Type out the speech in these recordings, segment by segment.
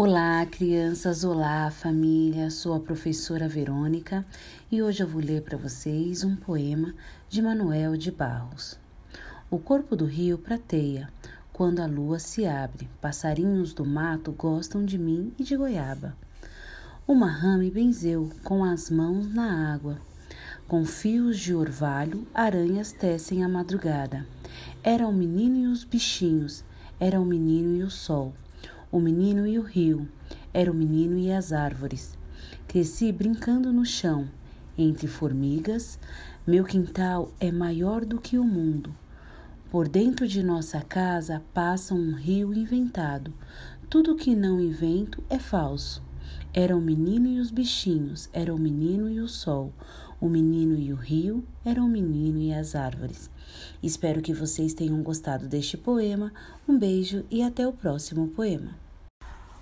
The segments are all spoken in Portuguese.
Olá, crianças! Olá, família! Sou a professora Verônica e hoje eu vou ler para vocês um poema de Manuel de Barros. O corpo do rio prateia quando a lua se abre. Passarinhos do mato gostam de mim e de goiaba. Uma rã me benzeu com as mãos na água. Com fios de orvalho, aranhas tecem a madrugada. Era o menino e os bichinhos, era o menino e o sol o menino e o rio, era o menino e as árvores. Cresci brincando no chão, entre formigas. Meu quintal é maior do que o mundo. Por dentro de nossa casa passa um rio inventado. Tudo que não invento é falso. Era o menino e os bichinhos, era o menino e o sol, o menino e o rio, era o menino e as árvores. Espero que vocês tenham gostado deste poema. Um beijo e até o próximo poema.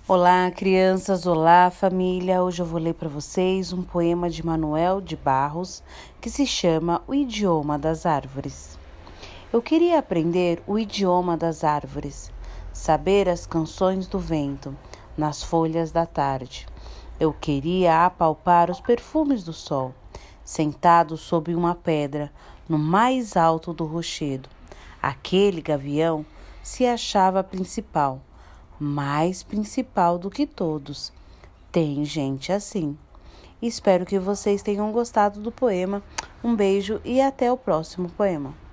Olá, crianças, olá, família. Hoje eu vou ler para vocês um poema de Manuel de Barros que se chama O Idioma das Árvores. Eu queria aprender o idioma das árvores, saber as canções do vento nas folhas da tarde. Eu queria apalpar os perfumes do sol, sentado sob uma pedra no mais alto do rochedo. Aquele gavião se achava principal mais principal do que todos. Tem gente assim. Espero que vocês tenham gostado do poema. Um beijo e até o próximo poema.